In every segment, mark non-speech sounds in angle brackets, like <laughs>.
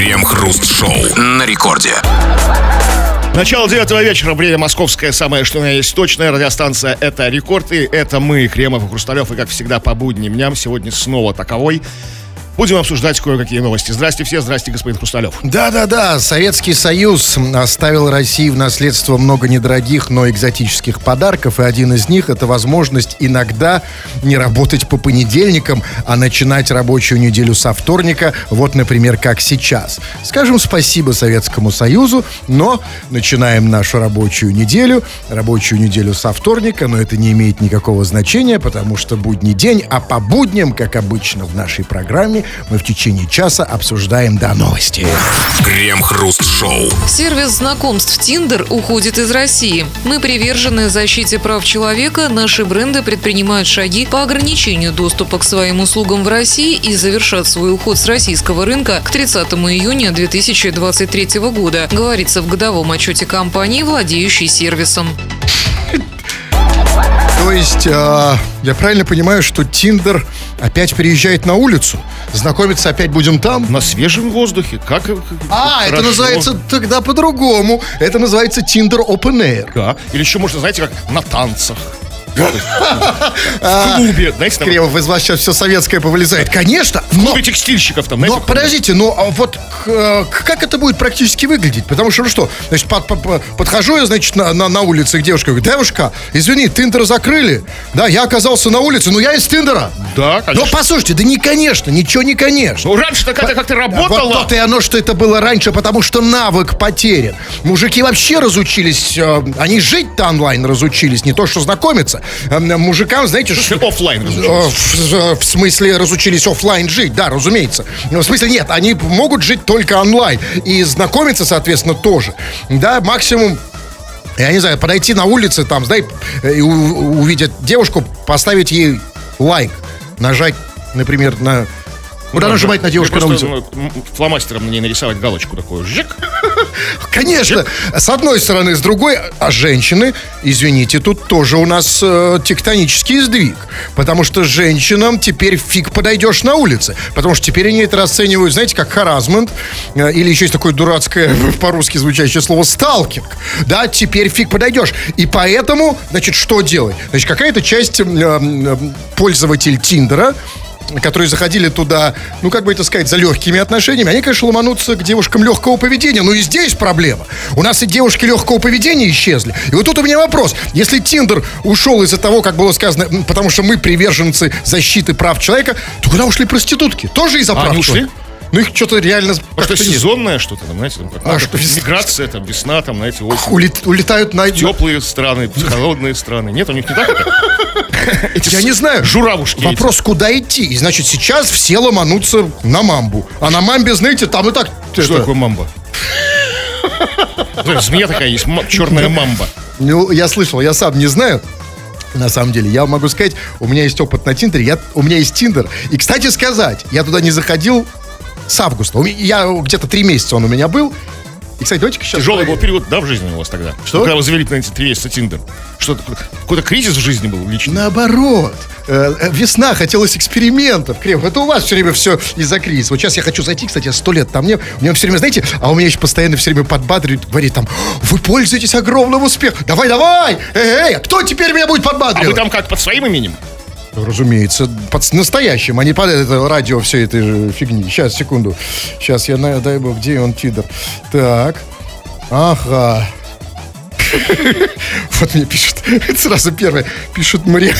Крем-хруст-шоу на рекорде. Начало девятого вечера, время московское, самое что у меня есть точная радиостанция «Это рекорд», и это мы, Кремов и Хрусталев, и как всегда по будним дням, сегодня снова таковой. Будем обсуждать кое-какие новости. Здрасте все, здрасте, господин Хрусталев. Да-да-да, Советский Союз оставил России в наследство много недорогих, но экзотических подарков, и один из них это возможность иногда не работать по понедельникам, а начинать рабочую неделю со вторника, вот, например, как сейчас. Скажем спасибо Советскому Союзу, но начинаем нашу рабочую неделю, рабочую неделю со вторника, но это не имеет никакого значения, потому что будний день, а по будням, как обычно в нашей программе, мы в течение часа обсуждаем до новости. Крем-хруст-шоу. Сервис знакомств Tinder уходит из России. Мы привержены защите прав человека, наши бренды предпринимают шаги по ограничению доступа к своим услугам в России и завершат свой уход с российского рынка к 30 июня 2023 года, говорится в годовом отчете компании, владеющей сервисом. То есть, э, я правильно понимаю, что Тиндер опять переезжает на улицу? Знакомиться опять будем там? На свежем воздухе, как А, это хорошо. называется тогда по-другому. Это называется Tinder Open Air. Да, или еще можно, знаете, как на танцах. В клубе, знаете, там, Кремов, из вас сейчас все советское повылезает. Конечно, в но... клубе текстильщиков там, знаете, Но подождите, ну а вот к- как это будет практически выглядеть? Потому что, ну что, значит, под- под- под- подхожу я, значит, на, на, на улице к девушке, говорю, девушка, извини, Тиндер закрыли. Да, я оказался на улице, но я из Тиндера. Да, Но конечно. послушайте, да не конечно, ничего не конечно. Ну, раньше так это как-то работало. Вот то-то и оно, что это было раньше, потому что навык потерян. Мужики вообще разучились, э, они жить-то онлайн разучились, не то что знакомиться. Э, мужикам, знаете, что... <laughs> Оффлайн Э. В, в смысле разучились оффлайн жить, да, разумеется. Но в смысле нет, они могут жить только онлайн. И знакомиться, соответственно, тоже. Да, максимум я не знаю, подойти на улице, там, знаете, и у- увидеть девушку, поставить ей лайк, нажать, например, на... Куда нажимать на девушку на улице? ну, фломастером на ней нарисовать галочку такую. Жик. <laughs> Конечно, с одной стороны, с другой, а женщины, извините, тут тоже у нас э, тектонический сдвиг. Потому что женщинам теперь фиг подойдешь на улице. Потому что теперь они это расценивают, знаете, как харазмент. э, или еще есть такое дурацкое <laughs> по-русски звучащее слово сталкинг. Да, теперь фиг подойдешь. И поэтому, значит, что делать? Значит, какая-то часть э, э, Тиндера которые заходили туда, ну, как бы это сказать, за легкими отношениями, они, конечно, ломанутся к девушкам легкого поведения. Но и здесь проблема. У нас и девушки легкого поведения исчезли. И вот тут у меня вопрос. Если Тиндер ушел из-за того, как было сказано, потому что мы приверженцы защиты прав человека, то куда ушли проститутки? Тоже из-за А, прав они ушли? Ну, их что-то реально... Это нет. сезонное что-то, там, знаете, там, как А, что миграция, там, весна, там, знаете, осень. Улет- улетают на... Теплые страны, холодные страны. Нет, у них не так это? <laughs> Эти Я не знаю. Журавушки. эти. Вопрос, куда идти? И, значит, сейчас все ломанутся на мамбу. А на мамбе, знаете, там и так... Что это- такое мамба? Змея такая есть, черная мамба. Ну, я слышал, я сам не знаю. На самом деле, я могу сказать, у меня есть опыт на Тиндере, я, у меня есть Тиндер. И, кстати сказать, я туда не заходил с августа. Я где-то три месяца он у меня был. И, кстати, давайте сейчас... Тяжелый был период, да, в жизни у вас тогда? Что? Когда вы завели на эти три месяца Тиндер. Что какой-то кризис в жизни был лично? Наоборот. Э, э, Весна, хотелось экспериментов. Крем, это у вас все время все из-за кризиса. Вот сейчас я хочу зайти, кстати, сто лет там мне. У меня все время, знаете, а у меня еще постоянно все время подбадривает, говорит там, вы пользуетесь огромным успехом. Давай, давай! Эй, эй, кто теперь меня будет А подбадривать? вы там как, под своим именем? Разумеется, под настоящим, а не под это радио всей этой фигни. Сейчас, секунду. Сейчас я на, дай бог, где он, Тидор. Так. Ага. <laughs> Вот мне пишет, <laughs> сразу первое, пишет Мария,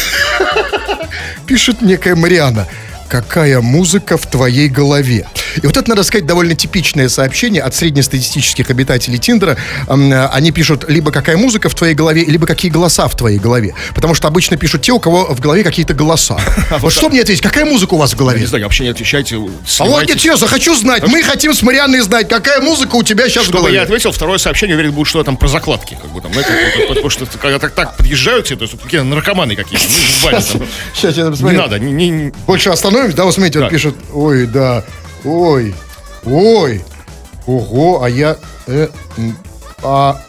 <laughs> пишет некая Мариана. Какая музыка в твоей голове? И вот это, надо сказать, довольно типичное сообщение от среднестатистических обитателей Тиндера. Э, Они пишут либо какая музыка в твоей голове, либо какие голоса в твоей голове. Потому что обычно пишут те, у кого в голове какие-то голоса. <laughs> Вот что мне ответить? Какая музыка у вас в Не голове? знаю, вообще не отвечайте. А вот сливайтесь. нет, серьезно, хочу знать. Мы хотим с Марианной знать, какая музыка у тебя сейчас в Чтобы я голове. ответил, второе сообщение, уверен, будет, что там про закладки. Как бы, там, потому что когда так, так подъезжают все, то есть какие наркоманы какие-то. Ну. Сейчас я Не посмотрю. надо, не- не- не- Больше остановимся, да, вот смотрите, он пишет, ой, да, ой, ой, ого, а я, э, а,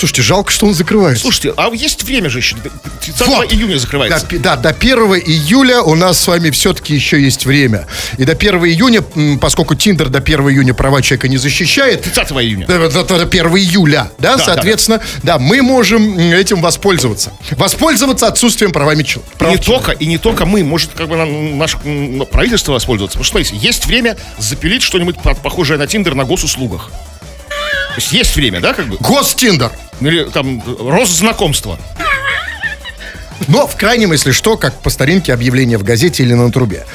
Слушайте, жалко, что он закрывается. Слушайте, а есть время же еще. 30 Вот. июня Да, закрывается. пи- да, до 1 июля у нас с вами все-таки еще есть время. И до 1 июня, поскольку Тиндер до 1 июня права человека не защищает, 30 июня. до, до- до 1 июля, да, Да, соответственно, да, мы можем этим воспользоваться. Воспользоваться отсутствием правами чел- И прав не человека. только, и не только мы, может, как бы нам, наше правительство воспользоваться. Потому что, смотрите, есть время запилить что-нибудь по- похожее на Тиндер на госуслугах. То есть есть время, да, как бы? Гостиндер. Или там Росзнакомство. Но в крайнем, если что, как по старинке объявление в газете или на трубе.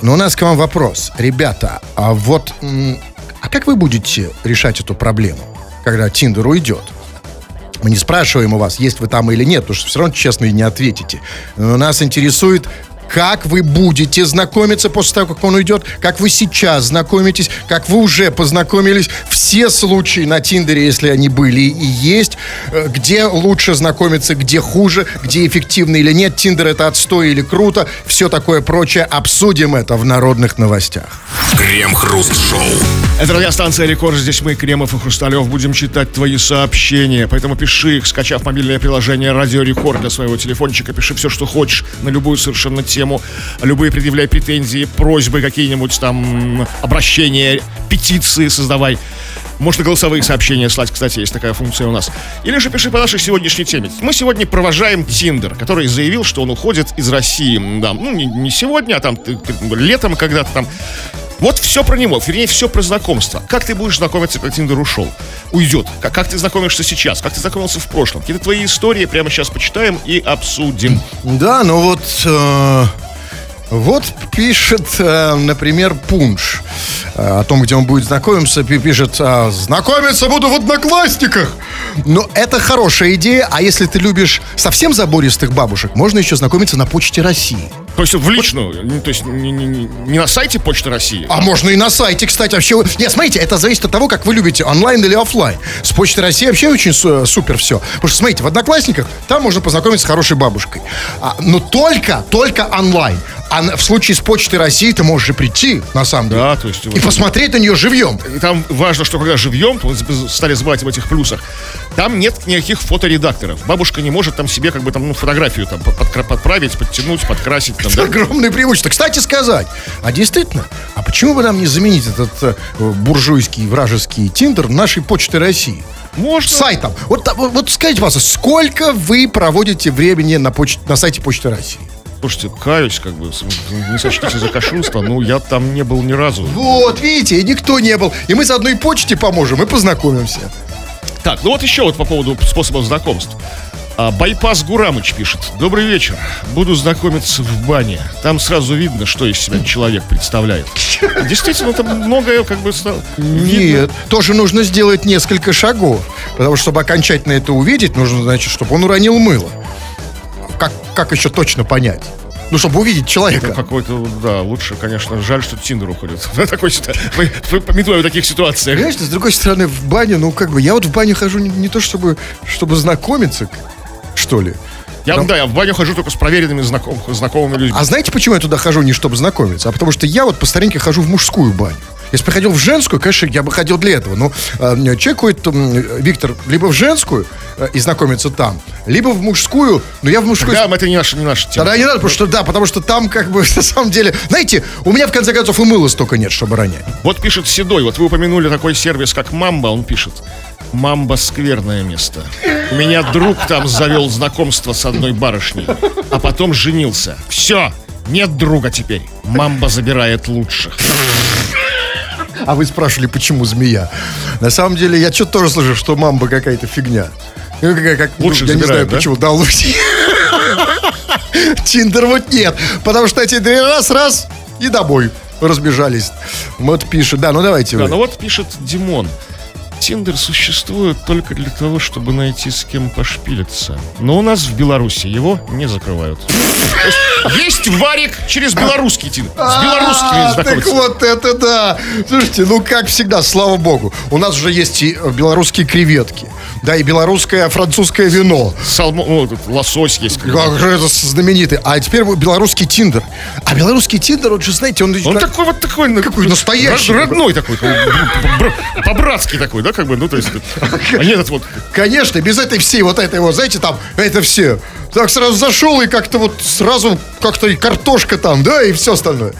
Но у нас к вам вопрос. Ребята, а вот... А как вы будете решать эту проблему, когда Тиндер уйдет? Мы не спрашиваем у вас, есть вы там или нет, потому что все равно честно и не ответите. Но нас интересует, как вы будете знакомиться после того, как он уйдет, как вы сейчас знакомитесь, как вы уже познакомились. Все случаи на Тиндере, если они были и есть, э, где лучше знакомиться, где хуже, где эффективно или нет, Тиндер это отстой или круто, все такое прочее. Обсудим это в народных новостях. Крем-хруст-шоу. Это радиостанция Рекорд. Здесь мы, Кремов и Хрусталев, будем читать твои сообщения. Поэтому пиши их, скачав мобильное приложение Радио Рекорд для своего телефончика. Пиши все, что хочешь, на любую совершенно тему. Любые предъявляй претензии, просьбы, какие-нибудь там обращения, петиции создавай. Можно голосовые сообщения слать, кстати, есть такая функция у нас. Или же пиши по нашей сегодняшней теме. Мы сегодня провожаем Тиндер, который заявил, что он уходит из России. Да, ну, не, не сегодня, а там летом когда-то там. Вот все про него, вернее, все про знакомство. Как ты будешь знакомиться, когда Тиндер ушел? Уйдет. Как, как ты знакомишься сейчас? Как ты знакомился в прошлом? Какие-то твои истории прямо сейчас почитаем и обсудим. Да, ну вот... э, вот пишет, э, например, Пунш э, о том, где он будет знакомиться, пи- пишет, э, знакомиться буду в одноклассниках. Но это хорошая идея, а если ты любишь совсем забористых бабушек, можно еще знакомиться на Почте России. То есть в личную, не- то есть не, не- не- не на сайте Почты России. А можно и на сайте, кстати, вообще. Нет, смотрите, это зависит от того, как вы любите, онлайн или оффлайн. С Почты России вообще очень су- супер все. Потому что, смотрите, в Одноклассниках там можно познакомиться с хорошей бабушкой. А, но только, только онлайн. А в случае с Почты России ты можешь и прийти, на самом деле. Да, то есть И вот- посмотреть на нее живьем. И там важно, что когда живьем, то стали забывать об этих плюсах, там нет никаких фоторедакторов. Бабушка не может там себе как бы там ну, фотографию там подправить, подтянуть, подкрасить. Там, да? огромное преимущество. Кстати сказать, а действительно, а почему бы нам не заменить этот э, буржуйский вражеский Тиндер нашей Почты России? Можно. сайтом. Вот, вот, скажите, пожалуйста, сколько вы проводите времени на, поч- на сайте Почты России? Слушайте, каюсь, как бы, с- не сочтите за кощунство, ну, я там не был ни разу. Вот, видите, и никто не был. И мы заодно и почте поможем, и познакомимся. Так, ну вот еще вот по поводу способов знакомств. А, Байпас Гурамыч пишет. Добрый вечер. Буду знакомиться в бане. Там сразу видно, что из себя человек представляет. Действительно, там многое как бы ста- видно. Нет, тоже нужно сделать несколько шагов. Потому что, чтобы окончательно это увидеть, нужно, значит, чтобы он уронил мыло. Как, как еще точно понять? Ну, чтобы увидеть человека. Ну, какой-то, да, лучше, конечно, жаль, что Тиндер уходит. <laughs> Такой, ситуа- мы- мы пометуем в таких ситуациях. Понимаешь, с другой стороны, в бане, ну, как бы, я вот в баню хожу не, не то, чтобы, чтобы знакомиться, что ли. Я, да, я в баню хожу только с проверенными знаком- знакомыми людьми. А знаете, почему я туда хожу не чтобы знакомиться? А потому что я вот по старинке хожу в мужскую баню. Если бы ходил в женскую, конечно, я бы ходил для этого. Но э, человек ходит, м, Виктор, либо в женскую э, и знакомится там, либо в мужскую, но я в мужской... Да, это не наша, не наша тема. Тогда не надо, потому что, да, потому что там как бы <laughs> на самом деле... Знаете, у меня в конце концов и мыла столько нет, чтобы ронять. Вот пишет Седой, вот вы упомянули такой сервис, как Мамба, он пишет. Мамба скверное место. У меня друг там завел знакомство с одной барышней, а потом женился. Все, нет друга теперь. Мамба забирает лучших. А вы спрашивали, почему змея? На самом деле, я что-то тоже слышу, что мамба какая-то фигня. Ну, какая- как, ну, Лучших я не забирают, знаю, да? почему. Да, лучше. Тиндер вот нет. Потому что эти две раз-раз и домой разбежались. Вот пишет. Да, ну давайте Да, вы. ну вот пишет Димон. Тиндер существует только для того, чтобы найти с кем пошпилиться. Но у нас в Беларуси его не закрывают. Есть варик через белорусский Тиндер. С белорусскими А, так знакомиться. вот это да. Слушайте, ну как всегда, слава богу. У нас уже есть и э, белорусские креветки. Да, и белорусское, французское вино. Салмо- ну, лосось есть. Как же это знаменитый. А теперь вот белорусский Тиндер. А белорусский Тиндер, вот же, знаете, он... Он такой вот такой... ну, Какой настоящий. род- Родной такой. такой, бр- бр- По-братски такой, да? как бы, ну, то есть, они этот вот, Конечно, без этой всей вот этой вот, знаете, там, это все. Так сразу зашел и как-то вот сразу как-то и картошка там, да, и все остальное.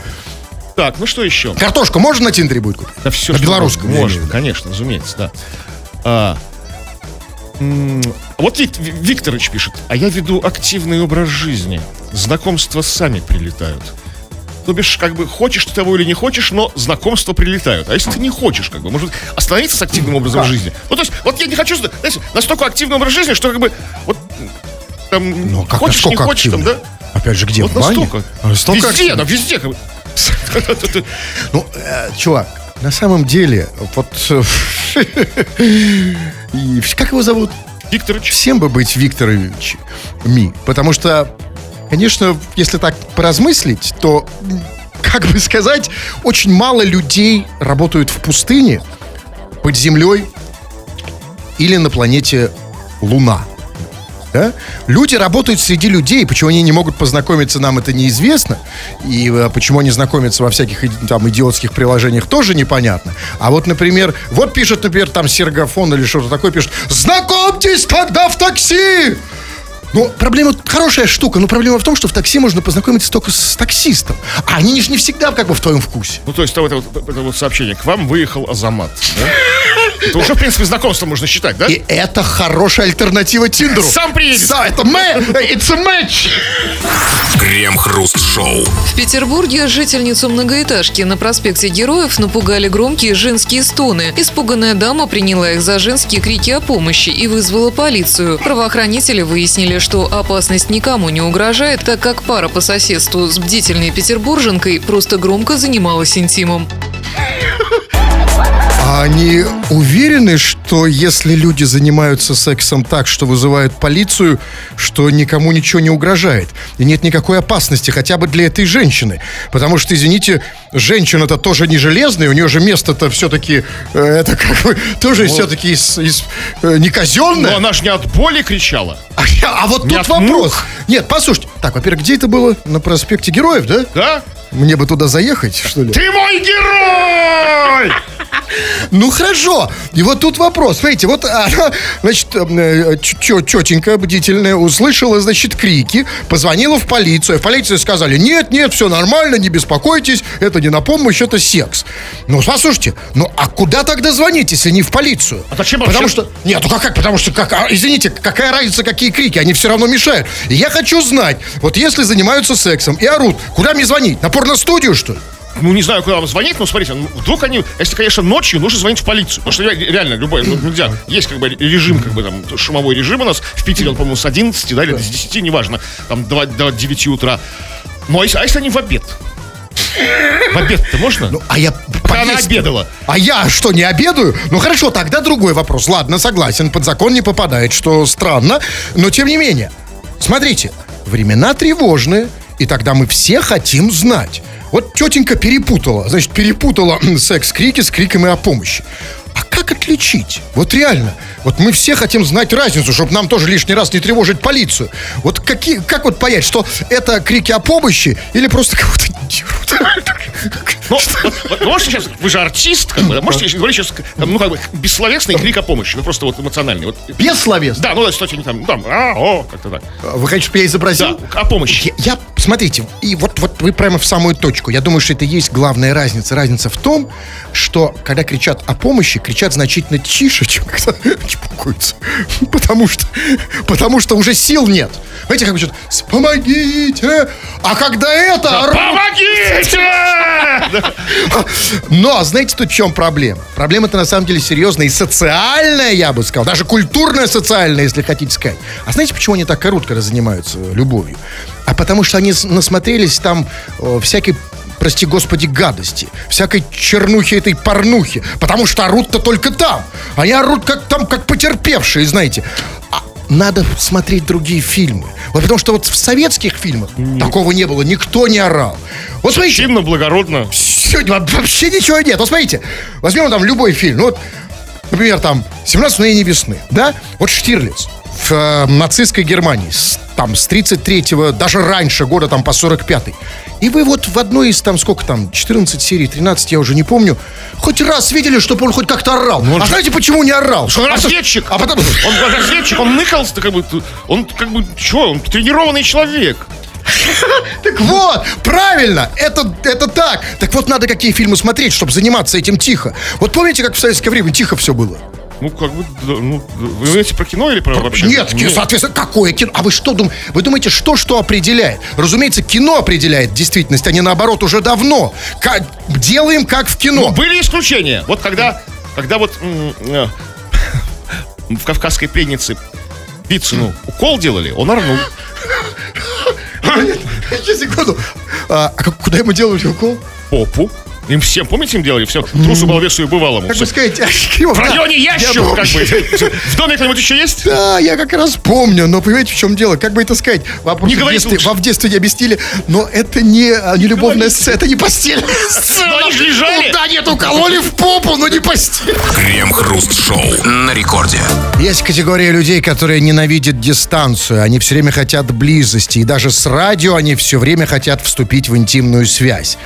так, ну что еще? Картошку можно на Тиндере будет купить? Да все, На белорусском, имею Можно, виду. конечно, разумеется, да. А, вот Вик- Ви- Викторович пишет, а я веду активный образ жизни. Знакомства сами прилетают. То бишь, как бы, хочешь ты того или не хочешь, но знакомства прилетают. А если ты не хочешь, как бы, может остановиться с активным образом жизни? Ну, то есть, вот я не хочу, знаете, настолько активный образ жизни, что, как бы, вот, там, Ну, как, хочешь, не хочешь, там, активно? да? Опять же, где? Вот в бане? настолько. А, везде, да, везде. <laughs> Ну, э, чувак, на самом деле, вот... э, <laughs> как его зовут? Викторович, Всем бы быть Викторович Ми. Потому что, конечно, если так поразмыслить, то, как бы сказать, очень мало людей работают в пустыне, под землей или на планете Луна. Да? Люди работают среди людей, почему они не могут познакомиться, нам это неизвестно. И э, почему они знакомятся во всяких там идиотских приложениях, тоже непонятно. А вот, например, вот пишет, например, там Сергафон или что-то такое пишет. Знакомьтесь, когда в такси! Ну, проблема, хорошая штука, но проблема в том, что в такси можно познакомиться только с таксистом. А они же не всегда как бы в твоем вкусе. Ну, то есть, это вот, это вот сообщение. К вам выехал Азамат. да? <laughs> Это уже, в принципе, знакомство можно считать, да? И это хорошая альтернатива Тиндеру. Сам приедет. Са- это мэ, it's a match. Крем-хруст-шоу. В Петербурге жительницу многоэтажки на проспекте Героев напугали громкие женские стоны. Испуганная дама приняла их за женские крики о помощи и вызвала полицию. Правоохранители выяснили, что опасность никому не угрожает, так как пара по соседству с бдительной петербурженкой просто громко занималась интимом. А они уверены, что если люди занимаются сексом так, что вызывают полицию, что никому ничего не угрожает? И нет никакой опасности хотя бы для этой женщины. Потому что, извините, женщина-то тоже не железная, у нее же место-то все-таки, э, это как бы, тоже все-таки из, из, э, не казенное. Но она же не от боли кричала. А, а вот Не тут вопрос. мух. Нет, послушайте. Так, во-первых, где это было? На проспекте Героев, да? Да? Мне бы туда заехать, что ли? Ты мой герой! <laughs> Ну хорошо. И вот тут вопрос. Смотрите, вот она, значит, э, тетенька бдительная услышала, значит, крики, позвонила в полицию. В полиции сказали, нет, нет, все нормально, не беспокойтесь, это не на помощь, это секс. Ну, послушайте, ну а куда тогда звонить, если не в полицию? А зачем Потому вообще? что, нет, ну как, как? потому что, как, а, извините, какая разница, какие крики, они все равно мешают. И я хочу знать, вот если занимаются сексом и орут, куда мне звонить? На порностудию, что ли? Ну, не знаю, куда вам звонить, но смотрите, ну, вдруг они, если, конечно, ночью, нужно звонить в полицию. Потому что ре- реально, любой, ну, нельзя. Есть как бы режим, как бы там, шумовой режим у нас. В Питере он, по-моему, с 11, да, или с 10, неважно, там, до, до 9 утра. Ну, а если, а если они в обед? В обед-то можно? Ну, а я Пока она поесть- обедала. А я что, не обедаю? Ну хорошо, тогда другой вопрос. Ладно, согласен, под закон не попадает, что странно. Но тем не менее, смотрите, времена тревожные, и тогда мы все хотим знать. Вот тетенька перепутала, значит, перепутала <clears throat> секс-крики с криками о помощи. А как отличить? Вот реально. Вот мы все хотим знать разницу, чтобы нам тоже лишний раз не тревожить полицию. Вот какие, как вот понять, что это крики о помощи или просто кого-то дерут? <laughs> Ну, вот, вот можете сейчас, вы же артист, как бы, да, можете говорить сейчас, там, ну, как бы, бессловесный крик о помощи, ну, просто вот эмоциональный. Вот, Без словес. да, ну, кстати, не там, ну, там, а, о, как-то так. Вы хотите, чтобы я изобразил? Да, о помощи. Я, я- смотрите, и вот, вот вы прямо в самую точку. Я думаю, что это и есть главная разница. Разница в том, что когда кричат о помощи, кричат значительно тише, <laughs> чем когда чпокаются. Потому что, потому что уже сил нет. Знаете, как кричат, помогите! А когда это... орут, Помогите! <laughs> <laughs> но, знаете, тут в чем проблема? Проблема-то на самом деле серьезная и социальная, я бы сказал. Даже культурная социальная, если хотите сказать. А знаете, почему они так когда занимаются любовью? А потому что они насмотрелись там э, всякой прости господи, гадости, всякой чернухи этой порнухи, потому что орут-то только там. Они орут как там, как потерпевшие, знаете. А надо смотреть другие фильмы. Вот потому что вот в советских фильмах такого не было, никто не орал. Вот смотрите, Чинно, благородно. Во- вообще ничего нет. Вот смотрите, возьмем там любой фильм. Ну вот, например, там «17 мгновений весны», да? Вот Штирлиц в, э, нацистской Германии, с, там, с 33-го, даже раньше, года там по 45-й. И вы вот в одной из там, сколько там, 14 серий, 13, я уже не помню, хоть раз видели, чтобы он хоть как-то орал. он а же- знаете, почему не орал? Что он А разведчик. А потом... Он разведчик, он ныкался, как бы, он как бы, что, он тренированный человек. <laughs> Так вот, правильно, это, это так. Так вот, надо какие фильмы смотреть, чтобы заниматься этим тихо. Вот помните, как в советское время тихо все было? Ну, как бы, ну, вы говорите про кино или про вообще? Нет, кино, соответственно, какое кино? А вы что думаете? Вы думаете, что что определяет? Разумеется, кино определяет действительность, а не наоборот уже давно. Ка- делаем как в Ну, кино. были исключения. Вот когда, когда вот э, <laughs> в «Кавказской пленнице» Вицину укол делали, он орнул. <laughs> Сейчас, секунду. А, а как- куда ему делали укол? Попу. Им всем, помните, им делали все? Трусу, балбесу и бывалому. Как бы сказать, а, В районе ящик, как бы. <laughs> В доме кто-нибудь еще есть? Да, я как раз помню, но понимаете, в чем дело? Как бы это сказать? Вопрос Не в говорите детстве, вам в детстве не объяснили, но это не, а, не любовная сцена, это не сцена. <laughs> Но они же лежали. Ну, да, нет, укололи в попу, но не постель. Крем-хруст-шоу на рекорде. Есть категория людей, которые ненавидят дистанцию. Они все время хотят близости. И даже с радио они все время хотят вступить в интимную связь.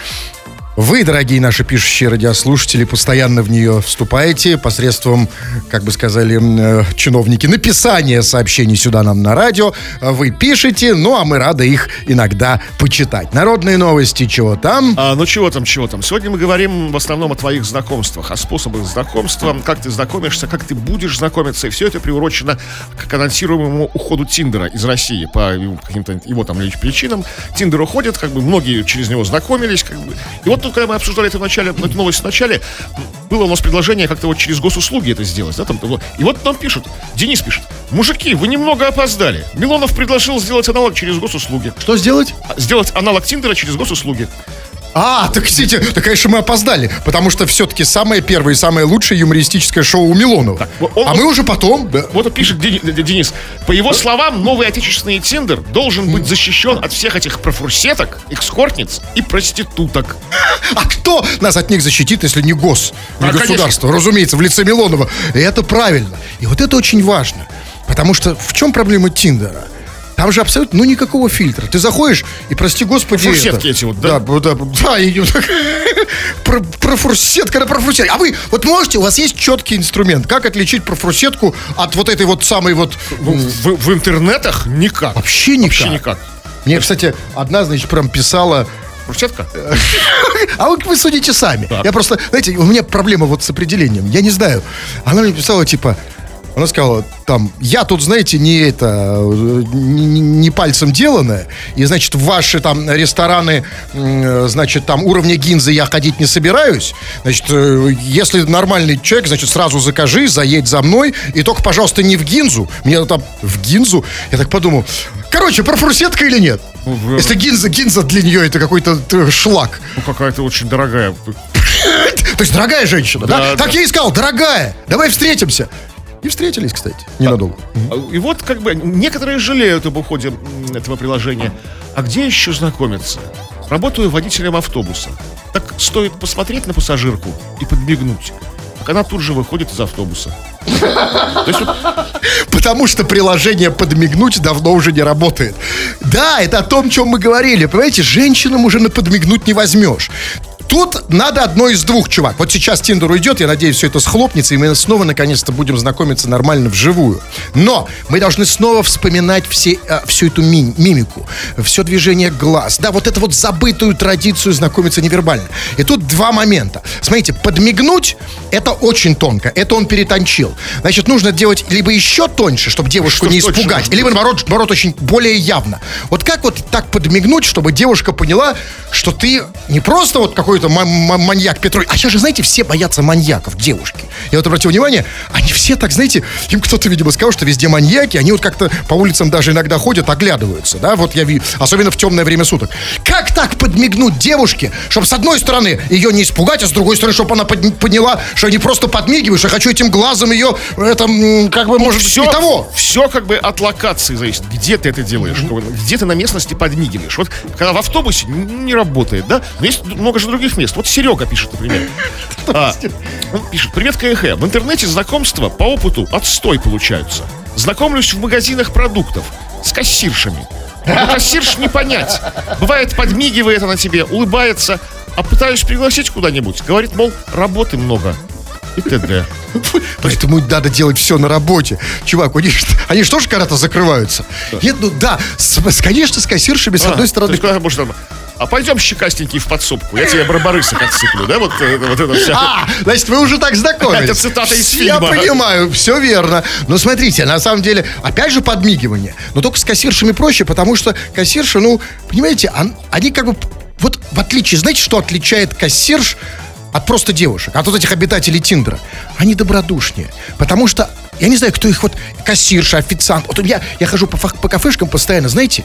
Вы, дорогие наши пишущие радиослушатели, постоянно в нее вступаете посредством, как бы сказали э, чиновники, написания сообщений сюда нам на радио. Вы пишете, ну а мы рады их иногда почитать. Народные новости, чего там? А, ну чего там, чего там. Сегодня мы говорим в основном о твоих знакомствах, о способах знакомства, как ты знакомишься, как ты будешь знакомиться. И все это приурочено к анонсируемому уходу Тиндера из России по каким-то его там причинам. Тиндер уходит, как бы многие через него знакомились. Как бы. И вот тут, когда мы обсуждали это в начале, эту новость в начале, было у нас предложение как-то вот через госуслуги это сделать. Да, там, и вот нам пишут, Денис пишет, мужики, вы немного опоздали. Милонов предложил сделать аналог через госуслуги. Что сделать? А, Сделать аналог Тиндера через госуслуги. А, так, кстати, так, конечно, мы опоздали, потому что все-таки самое первое и самое лучшее юмористическое шоу у Милонова. он- а мы уже потом... да. Вот пишет Денис. По его словам, новый отечественный Тиндер должен быть защищен от всех этих профурсеток, экскортниц и проституток. А кто нас от них защитит, если не гос, не А, государство? Разумеется, в лице Милонова. И это правильно. И вот это очень важно. Потому что в чем проблема Тиндера? Там же абсолютно, ну, никакого фильтра. Ты заходишь, и, прости господи... Фурсетки это- эти вот, да? Да, да, да, и про, профурсетка на профурсетка. А вы, вот можете, у вас есть четкий инструмент, как отличить профурсетку от вот этой вот самой вот... В, в- в интернетах никак. Вообще никак. Вообще никак. Мне, кстати, одна, значит, прям писала... Фурсетка? <laughs> А вы, вы судите сами. Так. Я просто, знаете, у меня проблема вот с определением. Я не знаю. Она мне писала, типа, она сказала, там, я тут, знаете, не это, не, не- пальцем деланное, и, значит, в ваши там рестораны, значит, там уровня гинзы я ходить не собираюсь. Значит, э, если нормальный человек, значит, сразу закажи, заедь за мной, и только, пожалуйста, не в гинзу. Мне там в гинзу. Я так подумал, короче, профурсетка или нет? в- Если гинза, гинза для нее это какой-то э, шлак. Ну, какая-то очень дорогая. <laughs> То есть дорогая женщина, да? Да, так да. я и сказал, дорогая, давай встретимся. И встретились, кстати, ненадолго. И вот как бы некоторые жалеют об уходе этого приложения. А где еще знакомиться? Работаю водителем автобуса. Так стоит посмотреть на пассажирку и подмигнуть. Так она тут же выходит из автобуса. Потому что приложение «Подмигнуть» давно уже не работает. Да, это о том, чем мы говорили. Понимаете, женщинам уже на подмигнуть не возьмешь. Тут надо одно из двух, чувак. Вот сейчас Тиндер уйдет, я надеюсь, все это схлопнется, и мы снова наконец-то будем знакомиться нормально вживую. Но мы должны снова вспоминать все, э, всю эту ми- мимику, все движение глаз. Да, вот эту вот забытую традицию знакомиться невербально. И тут два момента. Смотрите, подмигнуть это очень тонко, это он перетончил. Значит, нужно делать либо еще тоньше, чтобы девушку Что не испугать, либо наоборот, наоборот, очень более явно. Вот как вот так подмигнуть, чтобы девушка поняла, что ты не просто вот какой-то ма- ма- маньяк Петрович, а сейчас же, знаете, все боятся маньяков, девушки. Я вот обратил внимание, они все так, знаете, им кто-то, видимо, сказал, что везде маньяки, они вот как-то по улицам даже иногда ходят, оглядываются, да, вот я вижу, особенно в темное время суток. Как так подмигнуть девушке, чтобы с одной стороны ее не испугать, а с другой стороны, чтобы она поняла, что не просто подмигиваешь, а хочу этим глазом ее, это, как бы, может, все, и того. все как бы от локации зависит. Где ты это делаешь? Где ты на местности подмигиваешь? Вот когда в автобусе не работает, да? Но есть много же других мест. Вот Серега пишет, например. <laughs> А, он пишет, привет, КХ. В интернете знакомства по опыту отстой получаются. Знакомлюсь в магазинах продуктов с кассиршами. Но кассирш не понять. Бывает, подмигивает она тебе, улыбается, а пытаюсь пригласить куда-нибудь. Говорит, мол, работы много. И т.д. Поэтому надо делать все на работе. Чувак, они, ж- они же тоже когда-то закрываются. Нет, ну да, с- конечно, с кассиршами, с А, одной то стороны. там, а пойдем щекастенький в подсобку, я тебе барбарысок отсыплю, да, вот, э, вот это вся. А, значит, вы уже так знакомились. Это цитата из Я фильма. понимаю, все верно. Но смотрите, на самом деле, опять же подмигивание. Но только с кассиршами проще, потому что кассирши, ну, понимаете, он- они как бы... Вот в отличие, знаете, что отличает кассирш от просто девушек, от вот этих обитателей Тиндера? Они добродушнее. Потому что, я не знаю, кто их вот, кассирша, официант. Вот я, я хожу по, по кафешкам постоянно, знаете,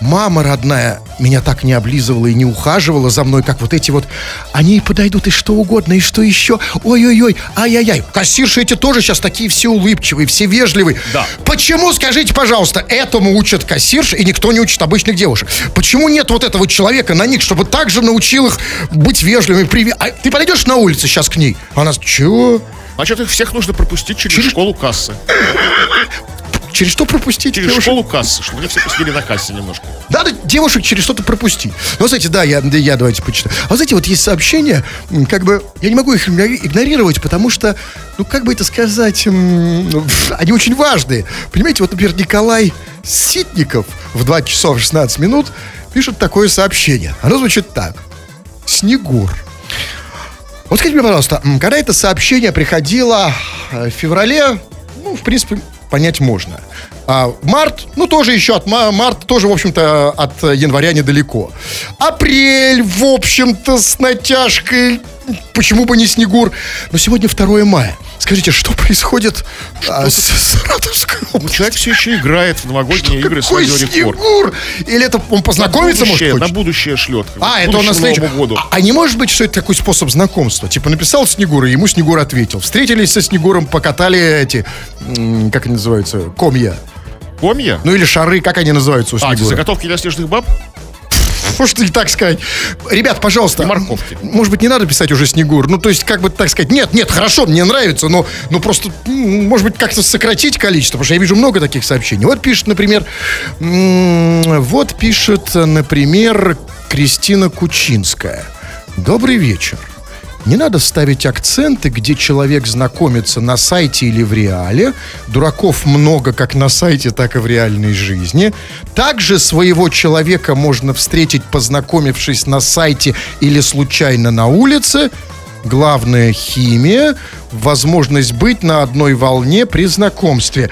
Мама родная меня так не облизывала и не ухаживала за мной, как вот эти вот. Они подойдут и что угодно, и что еще. Ой-ой-ой, ай-яй-яй. Кассирши эти тоже сейчас такие все улыбчивые, все вежливые. Да. Почему, скажите, пожалуйста, этому учат кассирш, и никто не учит обычных девушек? Почему нет вот этого человека на них, чтобы также научил их быть вежливыми? Привет. А ты подойдешь на улице сейчас к ней? Она чего? Значит, их всех нужно пропустить через, Через- школу кассы. <laughs> Через что пропустить? Через девушек? школу кассы, чтобы они все посидели на кассе немножко. Надо девушек через что-то пропустить. Ну, знаете, да, я, я давайте почитаю. А вот знаете, вот есть сообщения, как бы, я не могу их игнори- игнорировать, потому что, ну, как бы это сказать, ну, они очень важные. Понимаете, вот, например, Николай Ситников в 2 часов 16 минут пишет такое сообщение. Оно звучит так. Снегур. Вот скажите мне, пожалуйста, когда это сообщение приходило э, в феврале, ну, в принципе, понять можно. А март, ну, тоже еще от ма- марта, тоже, в общем-то, от января недалеко. Апрель, в общем-то, с натяжкой. Почему бы не Снегур? Но сегодня 2 мая. Скажите, что происходит а, с, с Саратовской Ну, областью? человек все еще играет в новогодние игры с. Снегур? Или это он познакомиться может будущее, хочет? на будущее шлет. А, это он на. Новому году. А, а не может быть, что это такой способ знакомства? Типа написал Снегур, и ему Снегур ответил. Встретились со Снегуром, покатали эти, как они называются, комья. Комья? Ну или шары, как они называются у а, Снегура? заготовки для снежных баб? <laughs> Можно и так сказать. Ребят, пожалуйста. И морковки. Может быть, не надо писать уже Снегур. Ну, то есть, как бы так сказать, нет, нет, хорошо, мне нравится, но, но просто, м, может быть, как-то сократить количество, потому что я вижу много таких сообщений. Вот пишет, например, вот пишет, например, Кристина Кучинская. Добрый вечер. Не надо ставить акценты, где человек знакомится на сайте или в реале. Дураков много как на сайте, так и в реальной жизни. Также своего человека можно встретить, познакомившись на сайте или случайно на улице. Главное – химия, возможность быть на одной волне при знакомстве.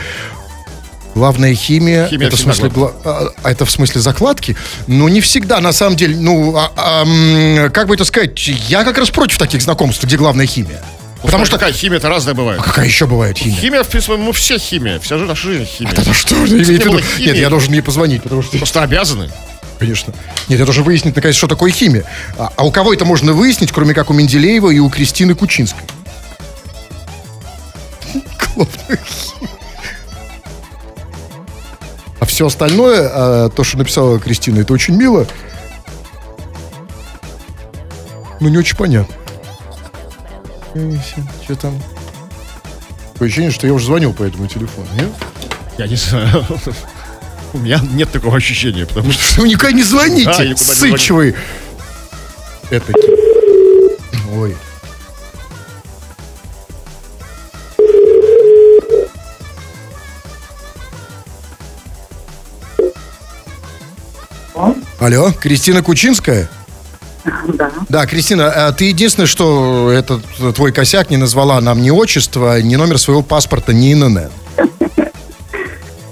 Главная химия, Химия это в смысле, гла- а, а это в смысле закладки, но не всегда, на самом деле, ну, а- а, как бы это сказать, я как раз против таких знакомств, где главная химия. Потому что какая химия-то разная бывает. а какая еще бывает химия? Химия, в принципе, мы все химия. Вся жизнь, наша жизнь химия. Это что вы имеете в. Нет, я должен ей позвонить, потому что, Просто обязаны. конечно. Нет, я должен выяснить, наконец, что такое химия. А, а у кого это можно выяснить, кроме как у Менделеева и у Кристины Кучинской? <laughs> Главная химия. А все остальное, а, то, что написала Кристина, это очень мило. Ну, не очень понятно. Что там? Такое ощущение, что я уже звонил по этому телефону, нет? Я не знаю. У меня нет такого ощущения, потому что... Вы никуда не звоните, Да, я никуда не сыч вы. Это... Ой. Алло, Кристина Кучинская? <laughs> Да. Да, Кристина, а ты единственное, что этот твой косяк не назвала нам ни отчество, ни номер своего паспорта, ни ИНН. <laughs>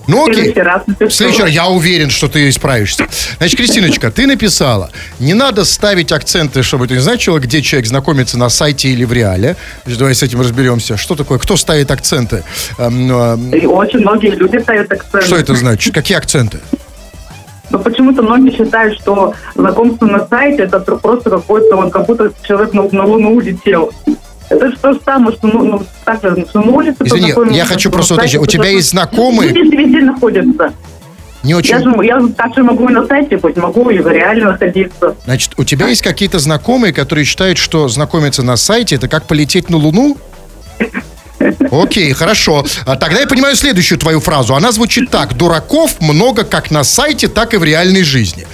Ну окей. В следующий раз я уверен, что ты справишься. Значит, Кристиночка, ты написала, не надо ставить акценты, чтобы ты не значило, где человек знакомится на сайте или в реале. Значит, давай с этим разберемся. Что такое? Кто ставит акценты? Эм, И очень многие люди ставят акцент. Что это значит? Какие акценты? Но почему-то многие считают, что знакомство на сайте это просто какой-то, вот, как будто человек на, на Луну улетел. Это же то же самое, что ну, ну, так же, что на улице Извини, я хочу просто уточнить. У тебя есть знакомые? Люди везде находятся. Не очень... Я же, я также могу и на сайте быть, могу и реально находиться. Значит, у тебя есть какие-то знакомые, которые считают, что знакомиться на сайте это как полететь на Луну? Окей, хорошо. А Тогда я понимаю следующую твою фразу. Она звучит так. Дураков много как на сайте, так и в реальной жизни.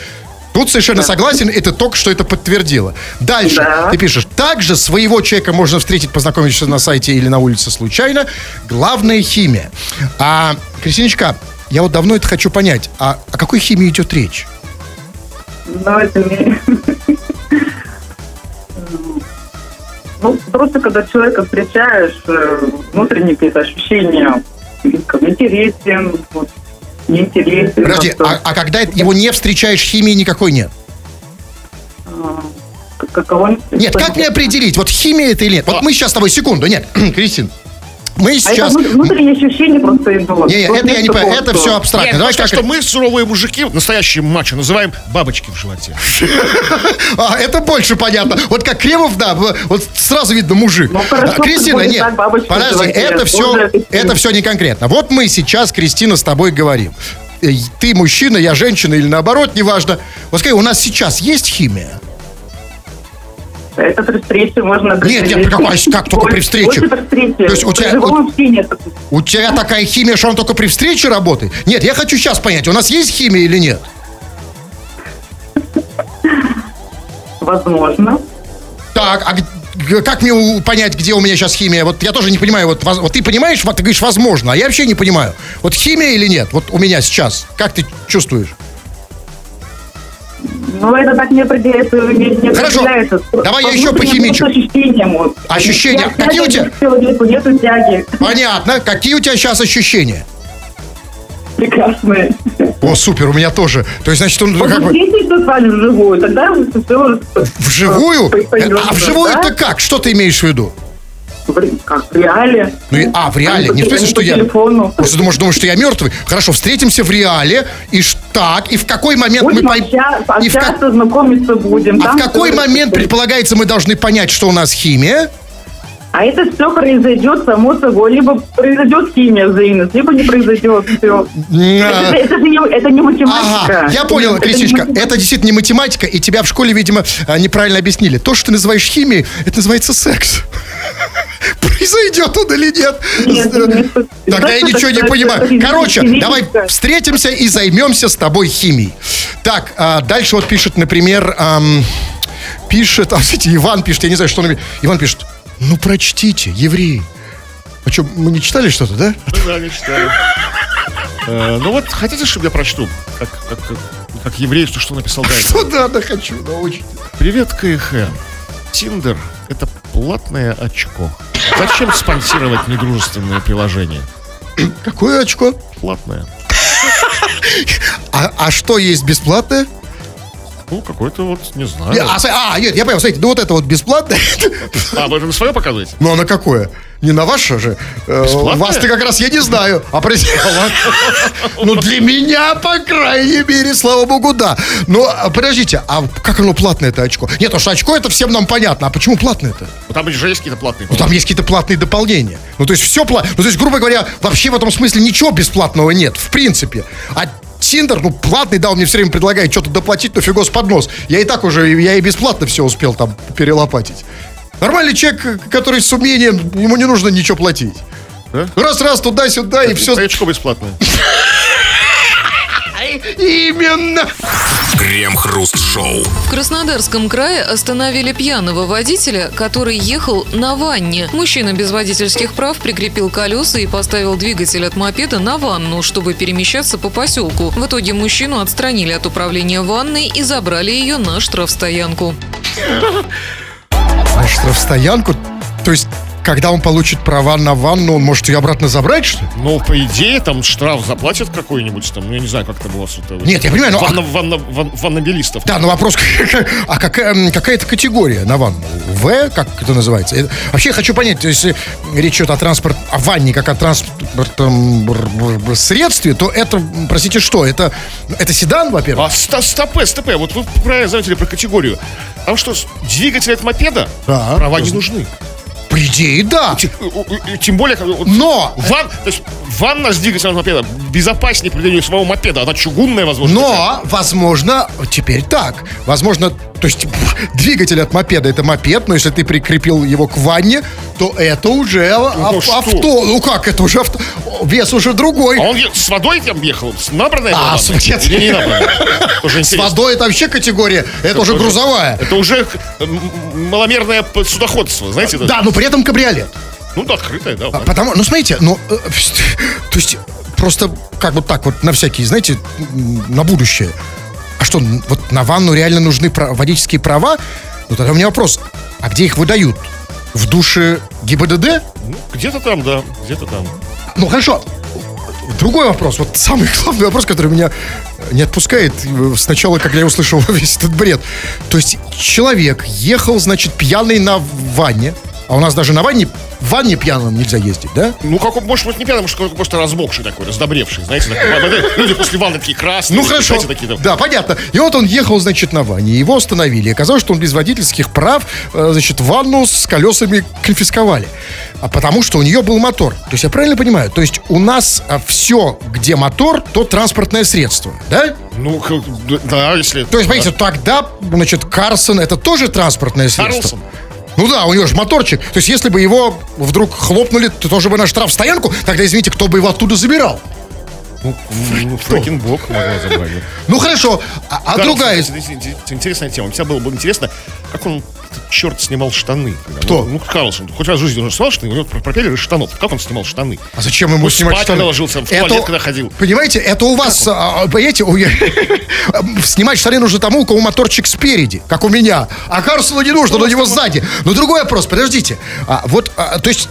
Тут совершенно согласен, и ты только что это подтвердила. Дальше Да. ты пишешь, также своего человека можно встретить, познакомившись на сайте или на улице случайно. Главное химия. А, Кристиночка, я вот давно это хочу понять. А о какой химии идет речь? Но это не... Ну, просто когда человека встречаешь, э, внутренние какие-то ощущения, как интересен, вот, неинтересен. Подожди, а, а когда его не встречаешь, химии никакой нет? как- каково- Нет, как мне определить, вот химия это или нет? Вот мы сейчас с тобой, секунду, нет, <clears throat> Кристин, мы А это сейчас... внут- внутренние ощущения просто идут. Не, это я не понимаю, это все абстрактно. Нет, Давай как что мы суровые мужики, настоящие мачо, называем бабочки в животе. <laughs> А, это больше понятно. Вот как Кремов, да, вот сразу видно мужик. Ну, А, Кристина, нет, так, подожди, это все, это все не конкретно. Вот мы сейчас, Кристина, с тобой говорим. Э, Ты мужчина, я женщина или наоборот, неважно. Вот скажи, у нас сейчас есть химия? Это при встрече можно... Нет, нет, как- как только при встрече? После встречи. То есть у тебя- При это- У тебя такая химия, что он только при встрече работает? Нет, я хочу сейчас понять, у нас есть химия или нет? Возможно. Так, а как мне у- понять, где у меня сейчас химия? Вот я тоже не понимаю. Вот, вот ты понимаешь, вот ты говоришь, возможно, а я вообще не понимаю. Вот химия или нет? Вот у меня сейчас. Как ты чувствуешь? Ну, это так не определяется. Не, Хорошо. определяется. Давай я еще похимичу. вот. Ощущения. Нет Какие у тебя? Человеку нету тяги. Понятно. Какие у тебя сейчас ощущения? Прекрасные. О, супер, у меня тоже. То есть, значит, он Вот как бы встретишься с вами вживую, тогда все... вживую? А вживую это как? Что ты имеешь в виду? Как, в реале. Ну, и- а, в реале. Не в смысле, что по я... телефону. Просто думаешь, думаешь, что я мертвый? Хорошо, встретимся в реале. И так, и в какой момент мы... Будем пой- общаться, и в как- знакомиться будем. А в какой момент, предполагается, мы должны понять, что у нас химия? А это все произойдет само собой. Либо произойдет химия взаимность, либо не произойдет. Все. Это, это же не, это не математика. Ага, я понял, Это математика. это действительно не математика, и тебя в школе, видимо, а, неправильно объяснили. То, что ты называешь химией, это называется секс. Произойдет он или нет? Нет, не- Тогда я ничего не понимаю. Короче, давай встретимся и займемся с тобой химией. Так, а, дальше вот пишет, например, пишет, <laughs> а, кстати, Иван пишет, я не знаю, что он... Иван пишет, ну прочтите, евреи. А что, мы не читали что-то, да? Да, не читаю. Э, Ну вот, хотите, чтобы я прочту? Как, как, как, как еврей, что, что написал <laughs> этого? Что надо, хочу научить. Привет, КХ. Тиндер – это платное очко. Зачем спонсировать недружественное приложение? Какое очко? Платное. А, а что есть бесплатное? Ну, какой-то вот, не знаю. А, а, нет, я понял, смотрите, ну вот это вот бесплатное. А, вы на свое показываете? Ну, а на какое? Не на ваше же. Э, Бесплатное? Вас-то как раз я не знаю. А про- Ну, для меня, по крайней мере, слава богу, да. Ну, а подождите, а как оно платное это очко? Нет, потому что очко это всем нам понятно. А почему платное-то? Ну, там же есть какие-то платные. Ну, там есть какие-то платные дополнения. Ну, то есть все платно. Ну, то есть, грубо говоря, вообще в этом смысле ничего бесплатного нет, в принципе. А Тиндер, ну, платный, да, он мне все время предлагает что-то доплатить, но фигос под нос. Я и так уже, я и бесплатно все успел там перелопатить. Нормальный человек, который с умением, ему не нужно ничего платить. Да? Раз-раз туда-сюда и все. Это очко бесплатное. <laughs> Именно. Крем-хруст-шоу. В Краснодарском крае остановили пьяного водителя, который ехал на ванне. Мужчина без водительских прав прикрепил колеса и поставил двигатель от мопеда на ванну, чтобы перемещаться по поселку. В итоге мужчину отстранили от управления ванной и забрали ее на штрафстоянку. <laughs> А штрафстоянку? То есть, когда он получит права на ванну, он может ее обратно забрать, что ли? Ну, по идее, там штраф заплатят какой-нибудь там. Ну, я не знаю, как там у вас это... Нет, я понимаю, но... а- Ванна, ванна, ван- ваннобелистов. Да, но вопрос, <laughs> а какая, м, какая это категория на ванну? В, как это называется? Это- вообще я хочу понять, то есть если речь идет о транспорт, о ванне как о транспортном средстве, то это, простите, что? Это, это седан, во-первых? А ста- стопе, стопе, вот вы правильно заметили про категорию. Там что, двигатель от мопеда? Да. Права не нужны. По идее, да. Тем более, Но! ван, то есть ванна с двигателем мопеда безопаснее поведению своего мопеда. Она чугунная, возможно. Но, возможно, теперь так. Возможно, то есть двигатель от мопеда это мопед, но если ты прикрепил его к ванне, то это уже ав- что? авто. Ну как, это уже авто. Вес уже другой. А он с водой там ехал? С набранной А, с- нет. Или не набранной? С водой это вообще категория. Это уже тоже- грузовая. Это уже м, маломерное судоходство, знаете? это? Да, но при этом кабриолет. Ну да, открытое, да. ладно. Потому, ну смотрите, ну, э, <laughs> то есть просто как вот так вот на всякие, знаете, на будущее. Что, вот на ванну реально нужны водительские права? Ну тогда у меня вопрос, а где их выдают? В душе ГИБДД? Ну, Где-то там, да, где-то там. Ну хорошо. Другой вопрос, вот самый <laughs> главный вопрос, который меня не отпускает э, сначала, когда я услышал <laughs> весь этот бред. То есть человек ехал, значит, пьяный на ванне, а у нас даже на ванне, в ванне пьяным нельзя ездить, да? Ну, как может быть, не пьяный, может, какой-то просто размокший такой, раздобревший, знаете, такой. А, Люди после ванны такие красные. Ну хорошо. знаете, такие там. Да, понятно. И вот он ехал, значит, на ванне. Его остановили. Оказалось, что он без водительских прав, э, значит, ванну с колесами конфисковали. А потому что у нее был мотор. То есть я правильно понимаю? То есть у нас все, где мотор, то транспортное средство, да? Ну, да, если... То есть, понимаете, тогда, значит, Карсон это тоже транспортное средство. Карлсон. Ну да, у него же моторчик. То есть, если бы его вдруг хлопнули, то тоже бы на штрафстоянку, тогда, извините, кто бы его оттуда забирал? Ну, Фрэкинбок могла забрать. да. Ну хорошо, а, а другая... это Интересная тема. Мне было бы интересно, как он, черт, снимал штаны. Кто? Ну, ну, Карлсон. Хоть раз в жизни он снимал штаны, у него пропеллер из штанов. Как он снимал штаны? А зачем ему Ну, снимать спать, штаны? когда ложился, в туалет, когда ходил. Понимаете, это у вас, а, а, понимаете, у- <laughs> снимать штаны нужно тому, у кого моторчик спереди, как у меня. А Карсону не нужно, у него сзади. Но другой вопрос, подождите. А, вот, а, то есть...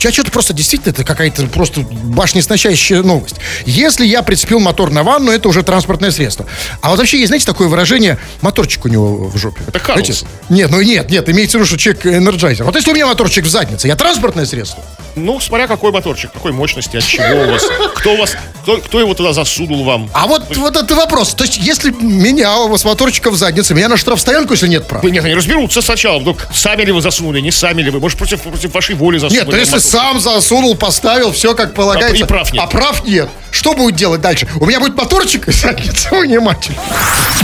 Я что-то просто действительно это какая-то просто башнесносящая новость. Если я прицепил мотор на ванну, это уже транспортное средство. А вот вообще есть, знаете, такое выражение моторчик у него в жопе. Это Карлсон. Нет, ну нет, нет, имеется в виду, что человек энерджайзер. Вот если у меня моторчик в заднице, я транспортное средство? Ну, смотря какой моторчик, какой мощности, от чего у вас. Кто у вас, кто, кто его туда засунул вам? А вот, вот это вопрос. То есть, если меня с моторчиком в заднице, меня на штрафстоянку, если нет прав? Нет, они разберутся сначала. Вдруг сами ли вы засунули, не сами ли вы. Может, против, против вашей воли засунули. Нет, ну если. Сам засунул, поставил, все как полагается. А, и прав нет. А прав нет. Что будет делать дальше? У меня будет моторчик в заднице, внимательно.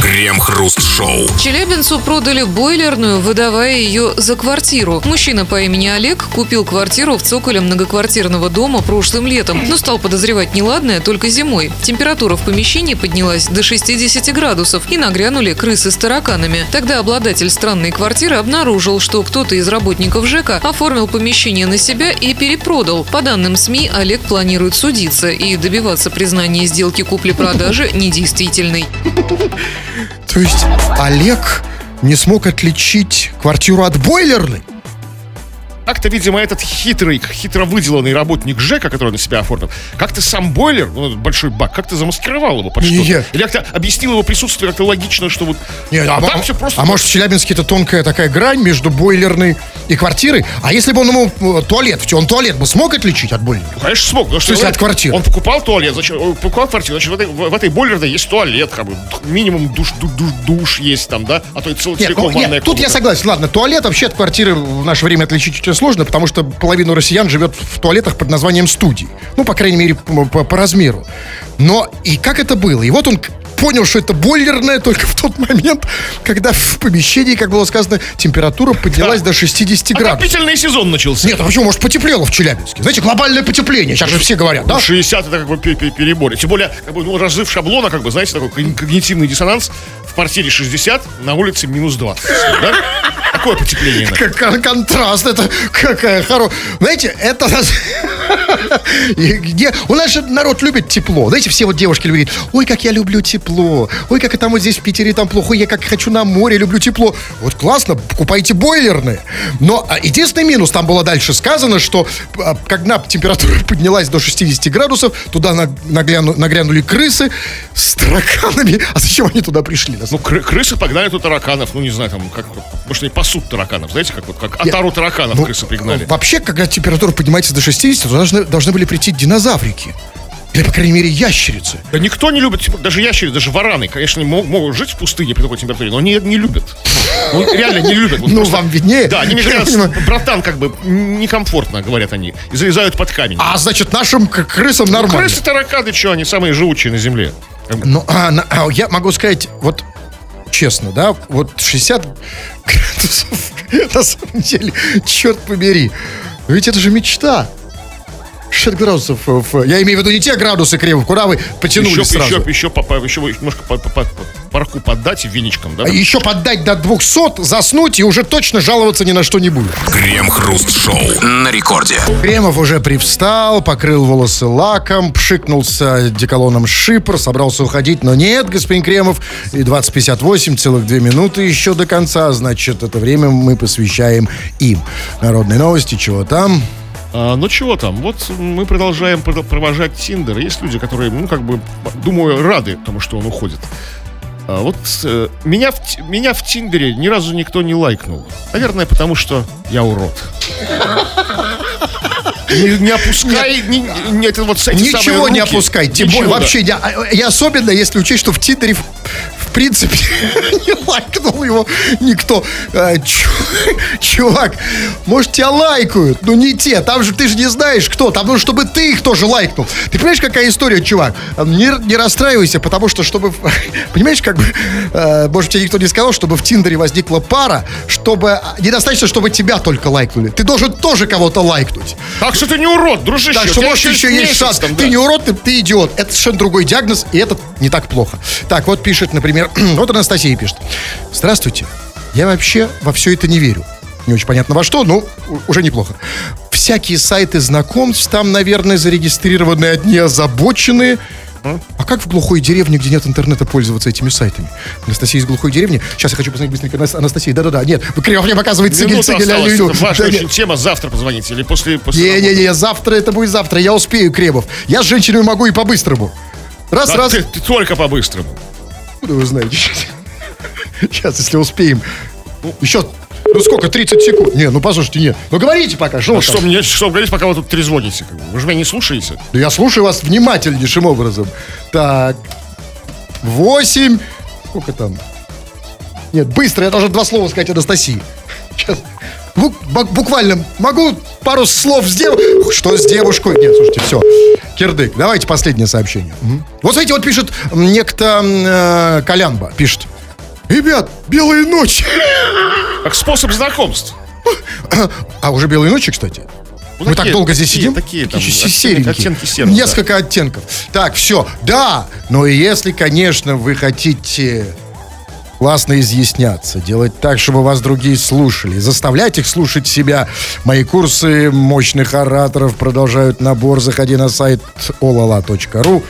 Крем-хруст-шоу. Челябинцу продали бойлерную, выдавая ее за квартиру. Мужчина по имени Олег купил квартиру в цоколе многоквартирного дома прошлым летом, но стал подозревать неладное только зимой. Температура в помещении поднялась до 60 градусов и нагрянули крысы с тараканами. Тогда обладатель странной квартиры обнаружил, что кто-то из работников ЖЭКа оформил помещение на себя и перепродал. По данным СМИ, Олег планирует судиться и добиваться признания сделки купли-продажи недействительной. То есть Олег не смог отличить квартиру от бойлерной? Как-то, видимо, этот хитрый, хитро выделанный работник ЖЭКа, который на себя оформил, как-то сам бойлер, ну, этот большой бак, как-то замаскировал его под что-то. я- Или как-то объяснил его присутствие как-то логично, что вот... Нет, а, а, так мо- все просто... а может в Челябинске это тонкая такая грань между бойлерной и квартирой? А если бы он ему э, туалет, он туалет бы смог отличить от бойлерной? Ну, конечно, смог. потому есть он- от квартиры? Он покупал туалет, зачем? Он покупал квартиру, значит, в этой, в этой бойлерной есть туалет, как бы, минимум душ, ду- душ, душ есть там, да? А то и цел, Нет, целиком ну, нет, тут я согласен. Ладно, туалет вообще от квартиры в наше время отличить сложно, потому что половину россиян живет в туалетах под названием студии. Ну, по крайней мере, по, по- по размеру. Но и как это было? И вот он понял, что это бойлерная только в тот момент, когда в помещении, как было сказано, температура поднялась до 60 градусов. Отопительный сезон начался. Нет, а почему? Может, потеплело в Челябинске? Знаете, глобальное потепление. Сейчас же все говорят, да? 60 это как бы пе- пе- перебор. Тем более, как бы, ну, разрыв шаблона, как бы, знаете, такой когнитивный диссонанс. В квартире 60, на улице минус 20. Да? Какое надо? Как кон- контраст, это какая хорошая. Знаете, это нас... <laughs> Где... У нас же народ любит тепло. Знаете, все вот девушки любят, ой, как я люблю тепло. Ой, как там вот здесь в Питере там плохо. Ой, я как хочу на море, люблю тепло. Вот классно, покупайте бойлерные. Но а, единственный минус, там было дальше сказано, что а, когда температура <laughs> поднялась до 60 градусов, туда на- нагляну- нагрянули крысы с тараканами. А зачем они туда пришли? Ну, кры- крысы погнали тут тараканов. Ну, не знаю, там, как, может, они пасут тараканов. Знаете, как вот, как отару тараканов Ну, крысы пригнали. Вообще, когда температура поднимается до 60, то должны, должны были прийти динозаврики. Или, по крайней мере, ящерицы. Да никто не любит, даже ящерицы, даже вараны, конечно, мо- могут жить в пустыне при такой температуре, но они не любят. Ну, реально не любят. Вот Ну, просто- вам виднее. Да, они мне говорят, братан, как бы некомфортно, говорят они, и залезают под камень. А, значит, нашим крысам нормально. Крысы, тараканы, что, они самые живучие на земле. Ну, а, на- а, я могу сказать, вот честно, да, вот 60 градусов, <laughs> на самом деле, черт побери. Ведь это же мечта. 60 градусов. э, в- Я имею в виду не те градусы, Кремов, куда вы потянули Еще, сразу. еще, еще, по- по- еще немножко по, по- по- парку поддать веничком, да? А еще поддать до 200, заснуть и уже точно жаловаться ни на что не будет. Крем-хруст-шоу на рекорде. Кремов уже привстал, покрыл волосы лаком, пшикнулся деколоном шипр, собрался уходить, но нет, господин Кремов, и 20.58, целых две минуты еще до конца, значит, это время мы посвящаем им. Народные новости, чего там? А, ну чего там, вот мы продолжаем прод- провожать Тиндер. Есть люди, которые, ну, как бы, думаю, рады тому, что он уходит. А вот э, меня, в, меня в Тиндере ни разу никто не лайкнул. Наверное, потому что я урод. Не, не опускай, не, не- это вот эти Ничего самые не руки. опускай, тем более да. вообще, я- и особенно если учесть, что в Тиндере принципе <laughs> не лайкнул его никто. А, чу- <laughs> чувак, может тебя лайкают, но не те, там же ты же не знаешь кто, там нужно, чтобы ты их тоже лайкнул. Ты понимаешь, какая история, чувак? Не, не расстраивайся, потому что, чтобы, <laughs> понимаешь, как бы, э, может тебе никто не сказал, чтобы в Тиндере возникла пара, чтобы, недостаточно, чтобы тебя только лайкнули. Ты должен тоже кого-то лайкнуть. Так что ты не урод, дружище. Так что, может, еще есть шанс. там, Ты не урод, ты, ты идиот. Это совершенно другой диагноз, и это не так плохо. Так, вот пишет, например, <clears throat> вот Анастасия пишет. Здравствуйте. Я вообще во все это не верю. Не очень понятно во что, но уже неплохо. Всякие сайты знакомств, там, наверное, зарегистрированы одни озабоченные. А как в глухой деревне, где нет интернета, пользоваться этими сайтами? Анастасия из глухой деревни. Сейчас я хочу посмотреть быстренько. Анас- Анастасия, да-да-да. Нет, вы криво показывает цигель, цигель, важная Да нет. очень тема. Завтра позвоните или после... после. Не-не-не, завтра это будет завтра. Я успею, Кремов. Я с женщинами могу и по-быстрому. Раз, Да, раз. ты, ты только по-быстрому. Откуда вы знаете? <laughs> Сейчас, если успеем. Еще, ну сколько, 30 секунд? Не, ну послушайте, нет. Ну говорите пока, что Ну, вы что мне, что говорить, пока вы тут трезвоните? как бы? Вы же меня не слушаете. Да я слушаю вас внимательнейшим образом. Так, 8. Сколько там? Нет, быстро, я должен два слова сказать Анастасии. Сейчас. Бу- бу- буквально могу пару слов сделать. Что с девушкой? Нет, слушайте, все. Кирдык, давайте последнее сообщение. Вот смотрите, вот пишет некто э, Колямба. Пишет. Ребят, белые ночи. Как способ знакомств. А уже белые ночи, кстати. Ну, Мы такие- так долго здесь такие- сидим? такие там оттенки- серенькие. оттенки серого, Несколько оттенков. Так, все. Да, но если, конечно, вы хотите классно изъясняться, делать так, чтобы вас другие слушали, заставлять их слушать себя. Мои курсы мощных ораторов продолжают набор. Заходи на сайт olala.ru.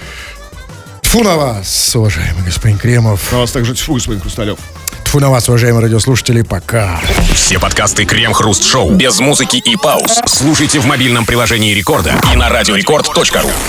Тфу на вас, уважаемый господин Кремов. На вас также тьфу, господин Хрусталев. Тфу на вас, уважаемые радиослушатели. Пока. Все подкасты Крем-хруст-шоу без музыки и пауз слушайте в мобильном приложении Рекорда и на радиорекорд.ру.